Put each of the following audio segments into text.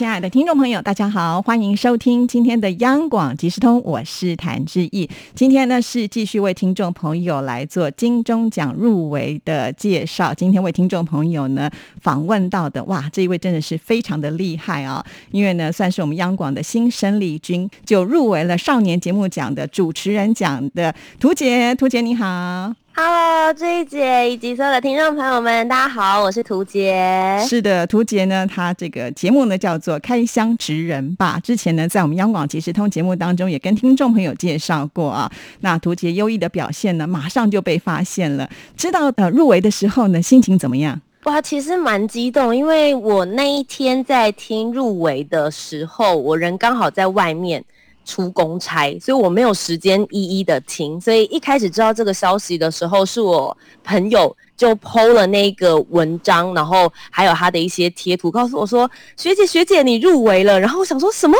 亲爱的听众朋友，大家好，欢迎收听今天的央广即时通，我是谭志毅。今天呢是继续为听众朋友来做金钟奖入围的介绍。今天为听众朋友呢访问到的，哇，这一位真的是非常的厉害啊！因为呢算是我们央广的新生力军，就入围了少年节目奖的主持人奖的图杰。图杰你好。Hello，这一节以及所有的听众朋友们，大家好，我是涂杰。是的，涂杰呢，他这个节目呢叫做《开箱职人吧》。之前呢，在我们央广即时通节目当中，也跟听众朋友介绍过啊。那涂杰优异的表现呢，马上就被发现了。知道呃入围的时候呢，心情怎么样？哇，其实蛮激动，因为我那一天在听入围的时候，我人刚好在外面。出公差，所以我没有时间一一的听。所以一开始知道这个消息的时候，是我朋友就剖了那个文章，然后还有他的一些贴图，告诉我说：“学姐学姐，你入围了。”然后我想说什么？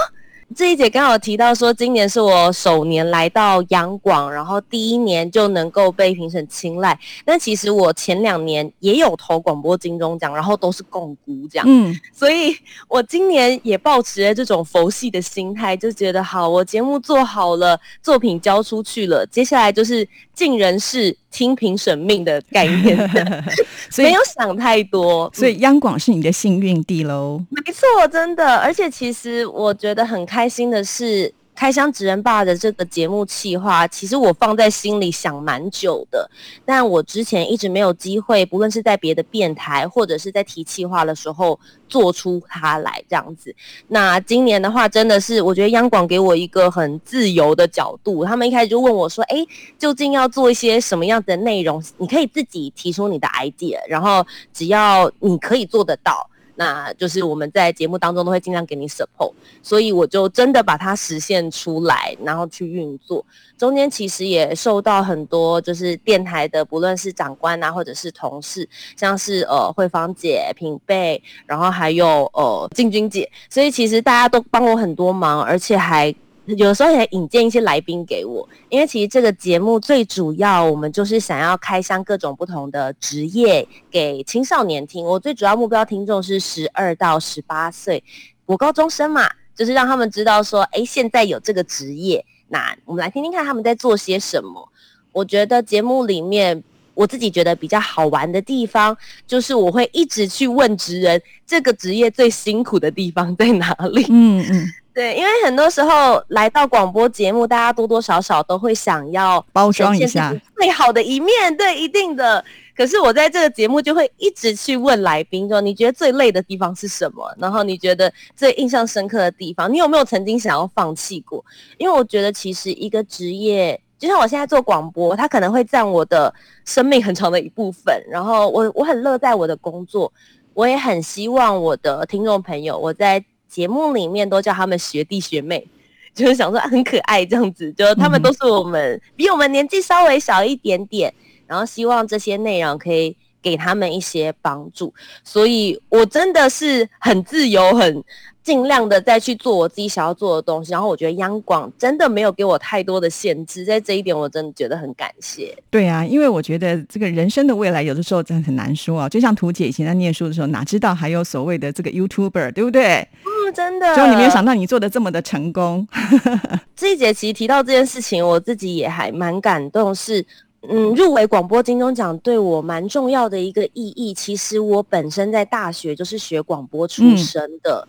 这一节刚好提到说，今年是我首年来到央广，然后第一年就能够被评审青睐。但其实我前两年也有投广播金钟奖，然后都是共估奖。嗯，所以我今年也保持了这种佛系的心态，就觉得好，我节目做好了，作品交出去了，接下来就是尽人事。听凭审命的概念，所以没有想太多，所以央广是你的幸运地喽。没错，真的，而且其实我觉得很开心的是。开箱职人爸的这个节目企划，其实我放在心里想蛮久的，但我之前一直没有机会，不论是在别的电台或者是在提企划的时候，做出它来这样子。那今年的话，真的是我觉得央广给我一个很自由的角度，他们一开始就问我说：“哎，究竟要做一些什么样的内容？你可以自己提出你的 idea，然后只要你可以做得到。”那就是我们在节目当中都会尽量给你 support，所以我就真的把它实现出来，然后去运作。中间其实也受到很多就是电台的，不论是长官啊，或者是同事，像是呃慧芳姐、品贝，然后还有呃静君姐，所以其实大家都帮我很多忙，而且还。有时候也引荐一些来宾给我，因为其实这个节目最主要，我们就是想要开箱各种不同的职业给青少年听。我最主要目标听众是十二到十八岁，我高中生嘛，就是让他们知道说，哎，现在有这个职业，那我们来听听看他们在做些什么。我觉得节目里面，我自己觉得比较好玩的地方，就是我会一直去问职人，这个职业最辛苦的地方在哪里？嗯嗯。对，因为很多时候来到广播节目，大家多多少少都会想要包装一下最好的一面，对，一定的。可是我在这个节目就会一直去问来宾说：“你觉得最累的地方是什么？然后你觉得最印象深刻的地方，你有没有曾经想要放弃过？”因为我觉得其实一个职业，就像我现在做广播，它可能会占我的生命很长的一部分。然后我我很乐在我的工作，我也很希望我的听众朋友，我在。节目里面都叫他们学弟学妹，就是想说很可爱这样子，就他们都是我们比我们年纪稍微小一点点，然后希望这些内容可以给他们一些帮助，所以我真的是很自由很。尽量的再去做我自己想要做的东西，然后我觉得央广真的没有给我太多的限制，在这一点我真的觉得很感谢。对啊，因为我觉得这个人生的未来有的时候真的很难说啊。就像图姐以前在念书的时候，哪知道还有所谓的这个 YouTuber，对不对？嗯，真的。就你没有想到你做的这么的成功。这一节其实提到这件事情，我自己也还蛮感动。是，嗯，入围广播金钟奖对我蛮重要的一个意义。其实我本身在大学就是学广播出身的。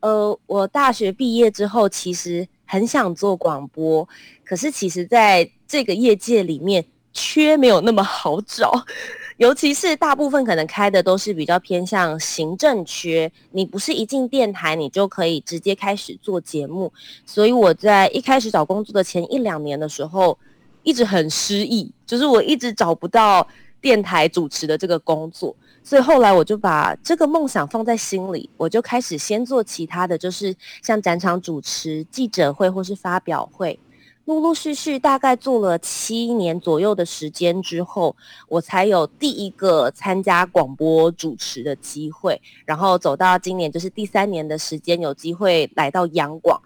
呃，我大学毕业之后，其实很想做广播，可是其实在这个业界里面，缺没有那么好找，尤其是大部分可能开的都是比较偏向行政缺，你不是一进电台你就可以直接开始做节目，所以我在一开始找工作的前一两年的时候，一直很失意，就是我一直找不到电台主持的这个工作。所以后来我就把这个梦想放在心里，我就开始先做其他的，就是像展场主持、记者会或是发表会。陆陆续续大概做了七年左右的时间之后，我才有第一个参加广播主持的机会，然后走到今年就是第三年的时间，有机会来到央广，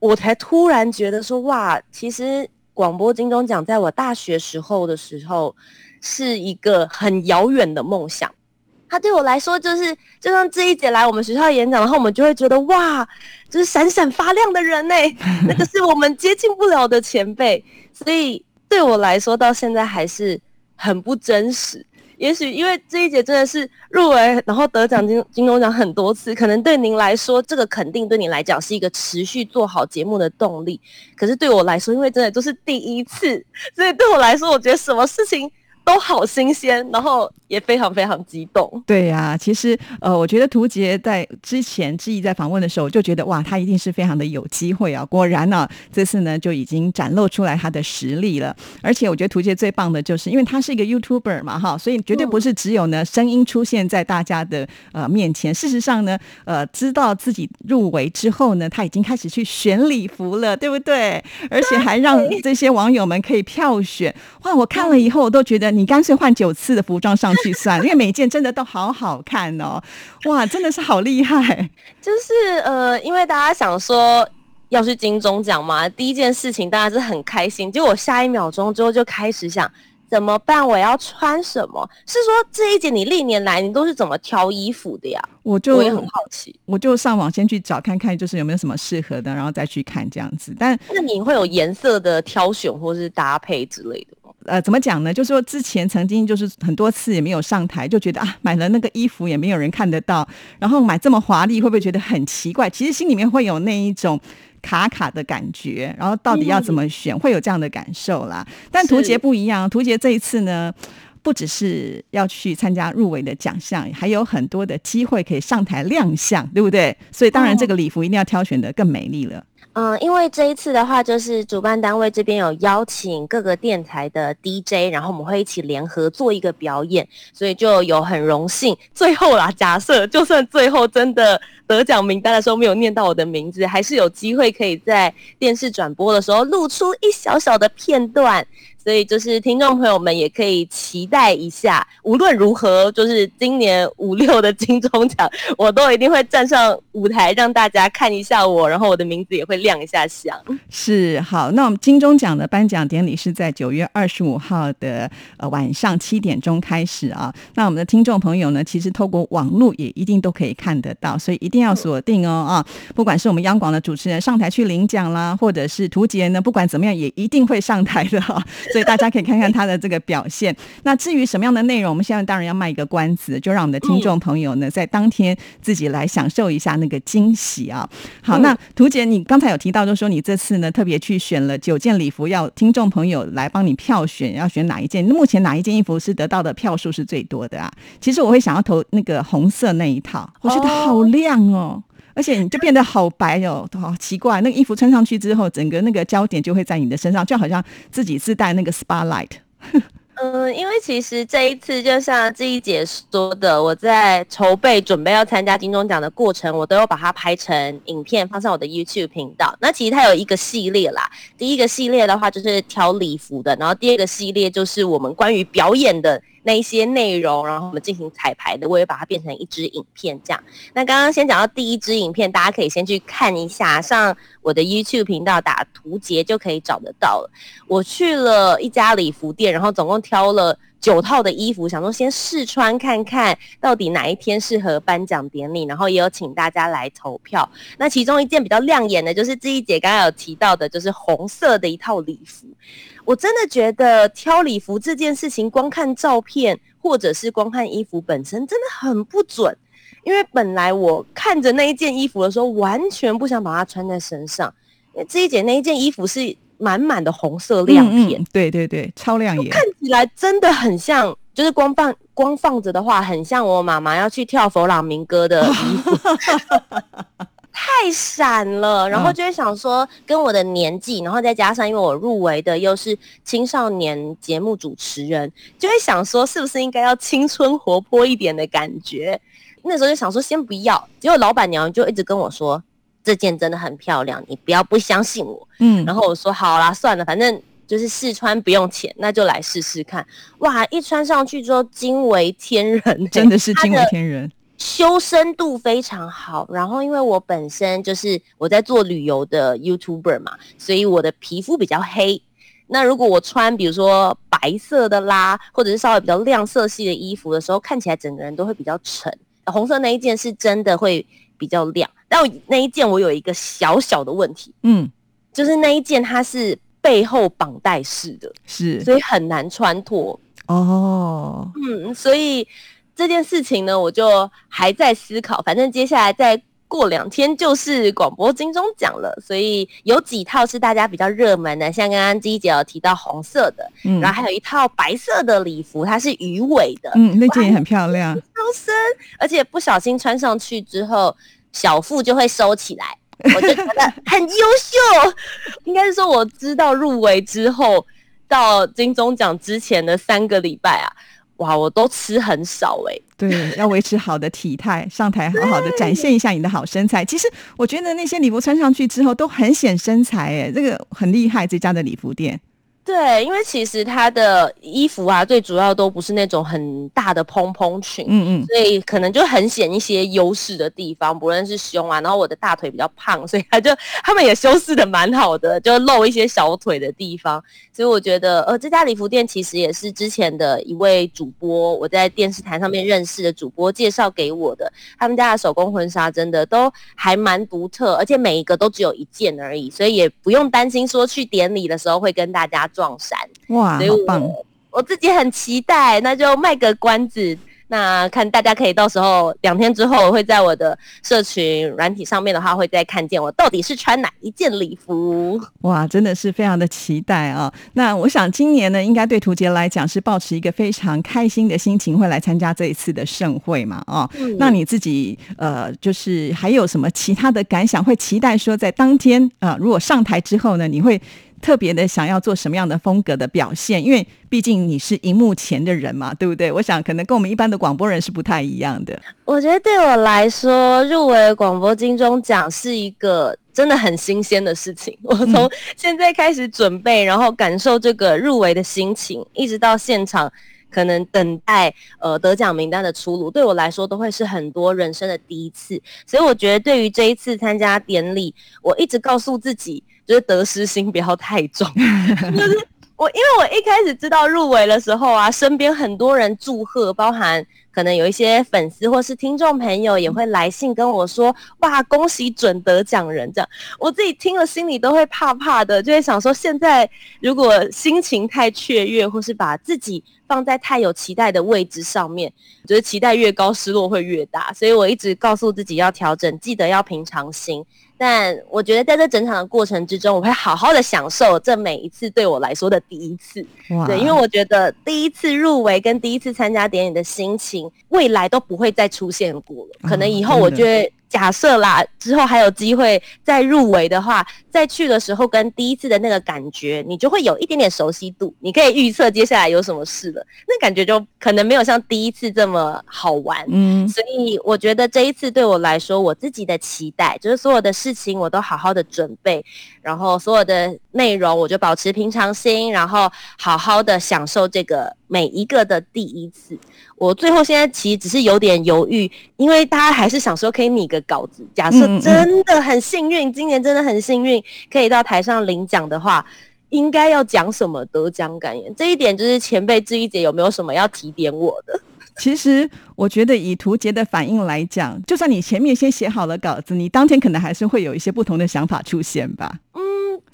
我才突然觉得说，哇，其实广播金钟奖在我大学时候的时候是一个很遥远的梦想。他对我来说，就是就像这一节来我们学校演讲，然后我们就会觉得哇，就是闪闪发亮的人呢，那个是我们接近不了的前辈，所以对我来说，到现在还是很不真实。也许因为这一节真的是入围，然后得奖金金钟奖很多次，可能对您来说，这个肯定对你来讲是一个持续做好节目的动力。可是对我来说，因为真的都是第一次，所以对我来说，我觉得什么事情。都好新鲜，然后也非常非常激动。对呀，其实呃，我觉得涂杰在之前志毅在访问的时候，就觉得哇，他一定是非常的有机会啊。果然呢，这次呢就已经展露出来他的实力了。而且我觉得涂杰最棒的就是，因为他是一个 YouTuber 嘛，哈，所以绝对不是只有呢声音出现在大家的呃面前。事实上呢，呃，知道自己入围之后呢，他已经开始去选礼服了，对不对？而且还让这些网友们可以票选。哇，我看了以后，我都觉得。你干脆换九次的服装上去算，因为每件真的都好好看哦！哇，真的是好厉害。就是呃，因为大家想说要去金钟奖嘛，第一件事情当然是很开心。结果下一秒钟之后就开始想怎么办？我要穿什么？是说这一节你历年来你都是怎么挑衣服的呀？我就我也很好奇，我就上网先去找看看，就是有没有什么适合的，然后再去看这样子。但那你会有颜色的挑选或是搭配之类的？呃，怎么讲呢？就是说之前曾经就是很多次也没有上台，就觉得啊，买了那个衣服也没有人看得到，然后买这么华丽，会不会觉得很奇怪？其实心里面会有那一种卡卡的感觉，然后到底要怎么选，会有这样的感受啦。但图杰不一样，图杰这一次呢，不只是要去参加入围的奖项，还有很多的机会可以上台亮相，对不对？所以当然这个礼服一定要挑选的更美丽了。嗯，因为这一次的话，就是主办单位这边有邀请各个电台的 DJ，然后我们会一起联合做一个表演，所以就有很荣幸。最后啦，假设就算最后真的得奖名单的时候没有念到我的名字，还是有机会可以在电视转播的时候露出一小小的片段。所以就是听众朋友们也可以期待一下，无论如何，就是今年五六的金钟奖，我都一定会站上舞台让大家看一下我，然后我的名字也会会亮一下相。是好，那我们金钟奖的颁奖典礼是在九月二十五号的呃晚上七点钟开始啊。那我们的听众朋友呢，其实透过网络也一定都可以看得到，所以一定要锁定哦啊！不管是我们央广的主持人上台去领奖啦，或者是图杰呢，不管怎么样也一定会上台的哈。所以大家可以看看他的这个表现。那至于什么样的内容，我们现在当然要卖一个关子，就让我们的听众朋友呢，在当天自己来享受一下那个惊喜啊。好，那图杰，你刚才有提到，就说你这次呢特别去选了九件礼服，要听众朋友来帮你票选，要选哪一件？目前哪一件衣服是得到的票数是最多的啊？其实我会想要投那个红色那一套，我觉得好亮哦。而且你就变得好白哦，好奇怪！那个衣服穿上去之后，整个那个焦点就会在你的身上，就好像自己自带那个 spotlight。嗯，因为其实这一次就像这一姐说的，我在筹备准备要参加金钟奖的过程，我都有把它拍成影片放上我的 YouTube 频道。那其实它有一个系列啦，第一个系列的话就是挑礼服的，然后第二个系列就是我们关于表演的。那一些内容，然后我们进行彩排的，我也把它变成一支影片这样。那刚刚先讲到第一支影片，大家可以先去看一下，上我的 YouTube 频道打图杰就可以找得到了。我去了一家礼服店，然后总共挑了九套的衣服，想说先试穿看看到底哪一天适合颁奖典礼，然后也有请大家来投票。那其中一件比较亮眼的，就是志一姐刚刚有提到的，就是红色的一套礼服。我真的觉得挑礼服这件事情，光看照片或者是光看衣服本身，真的很不准。因为本来我看着那一件衣服的时候，完全不想把它穿在身上。因为这一姐那一件衣服是满满的红色亮片，对对对，超亮眼，看起来真的很像，就是光放光放着的话，很像我妈妈要去跳佛朗明哥的衣服。太闪了，然后就会想说，跟我的年纪，然后再加上因为我入围的又是青少年节目主持人，就会想说，是不是应该要青春活泼一点的感觉？那时候就想说，先不要。结果老板娘就一直跟我说，这件真的很漂亮，你不要不相信我。嗯，然后我说好啦，算了，反正就是试穿不用钱，那就来试试看。哇，一穿上去之后惊为天人欸、真的是惊为天人。修身度非常好，然后因为我本身就是我在做旅游的 YouTuber 嘛，所以我的皮肤比较黑。那如果我穿比如说白色的啦，或者是稍微比较亮色系的衣服的时候，看起来整个人都会比较沉。红色那一件是真的会比较亮，但我那一件我有一个小小的问题，嗯，就是那一件它是背后绑带式的，是所以很难穿脱。哦，嗯，所以这件事情呢，我就还在思考。反正接下来再过两天就是广播金钟奖了，所以有几套是大家比较热门的，像刚刚第一姐有提到红色的，嗯然后还有一套白色的礼服，它是鱼尾的，嗯，那件也很漂亮。超深，而且不小心穿上去之后，小腹就会收起来。我就觉得很优秀，应该是说我知道入围之后，到金钟奖之前的三个礼拜啊，哇，我都吃很少哎、对，要维持好的体态，上台好好的展现一下你的好身材。其实我觉得那些礼服穿上去之后都很显身材，哎，这个很厉害，这家的礼服店。对，因为其实它的衣服啊，最主要都不是那种很大的蓬蓬裙，嗯嗯，所以可能就很显一些优势的地方，不论是胸啊，然后我的大腿比较胖，所以他就他们也修饰的蛮好的，就露一些小腿的地方。所以我觉得，呃，这家礼服店其实也是之前的一位主播，我在电视台上面认识的主播介绍给我的。他们家的手工婚纱真的都还蛮独特，而且每一个都只有一件而已，所以也不用担心说去典礼的时候会跟大家撞衫。哇，所以好棒！我我自己很期待，那就卖个关子。那看大家可以到时候两天之后，我会在我的社群软体上面的话，会再看见我到底是穿哪一件礼服。哇，真的是非常的期待啊！那我想今年呢，应该对图杰来讲是保持一个非常开心的心情，会来参加这一次的盛会嘛？哦，嗯那你自己呃，就是还有什么其他的感想？会期待说在当天啊、呃如果上台之后呢，你会特别的想要做什么样的风格的表现？因为毕竟你是荧幕前的人嘛，对不对？我想可能跟我们一般的广播人是不太一样的。我觉得对我来说，入围广播金钟奖是一个真的很新鲜的事情。我从现在开始准备，然后感受这个入围的心情，一直到现场。可能等待呃得奖名单的出炉，对我来说都会是很多人生的第一次，所以我觉得对于这一次参加典礼，我一直告诉自己，就是得失心不要太重，我因为我一开始知道入围的时候啊，身边很多人祝贺，包含可能有一些粉丝或是听众朋友也会来信跟我说，哇，恭喜准得奖人这样。我自己听了心里都会怕怕的，就会想说，现在如果心情太雀跃，或是把自己放在太有期待的位置上面，就是期待越高，失落会越大。所以我一直告诉自己要调整，记得要平常心。但我觉得在这整场的过程之中，我会好好的享受这每一次对我来说的第一次。哇，对，因为我觉得第一次入围跟第一次参加典礼的心情，未来都不会再出现过了。可能以后我就会假设啦，之后还有机会再入围的话，再去的时候跟第一次的那个感觉，你就会有一点点熟悉度，你可以预测接下来有什么事了。那感觉就可能没有像第一次这么好玩。嗯，所以我觉得这一次对我来说，我自己的期待就是所有的事情我都好好的准备，然后所有的内容我就保持平常心，然后好好的享受这个每一个的第一次。我最后现在其实只是有点犹豫，因为大家还是想说可以拟个稿子，假设真的很幸运，今年真的很幸运可以到台上领奖的话。应该要讲什么得奖感言？这一点就是前辈志一姐有没有什么要提点我的？其实我觉得以图杰的反应来讲，就算你前面先写好了稿子，你当天可能还是会有一些不同的想法出现吧。嗯，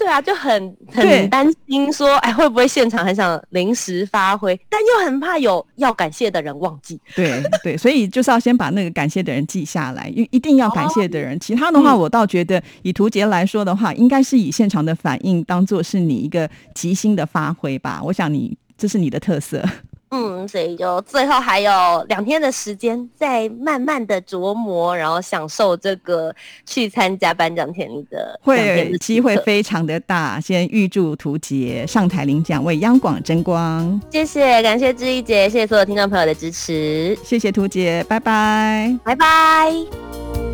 对啊，就很很担心说，哎，会不会现场很想临时发挥，但又很怕有要感谢的人忘记。对对，所以就是要先把那个感谢的人记下来，一一定要感谢的人。其他的话，嗯我倒觉得以图杰来说的话，应该是以现场的反应当做是你一个即兴的发挥吧。我想你这是你的特色。嗯，所以就最后还有两天的时间，再慢慢的琢磨，然后享受这个去参加颁奖典礼的会机会非常的大。先预祝图杰上台领奖，为央广争光。谢谢，感谢志毅姐，谢谢所有听众朋友的支持，谢谢图杰，拜拜。拜拜。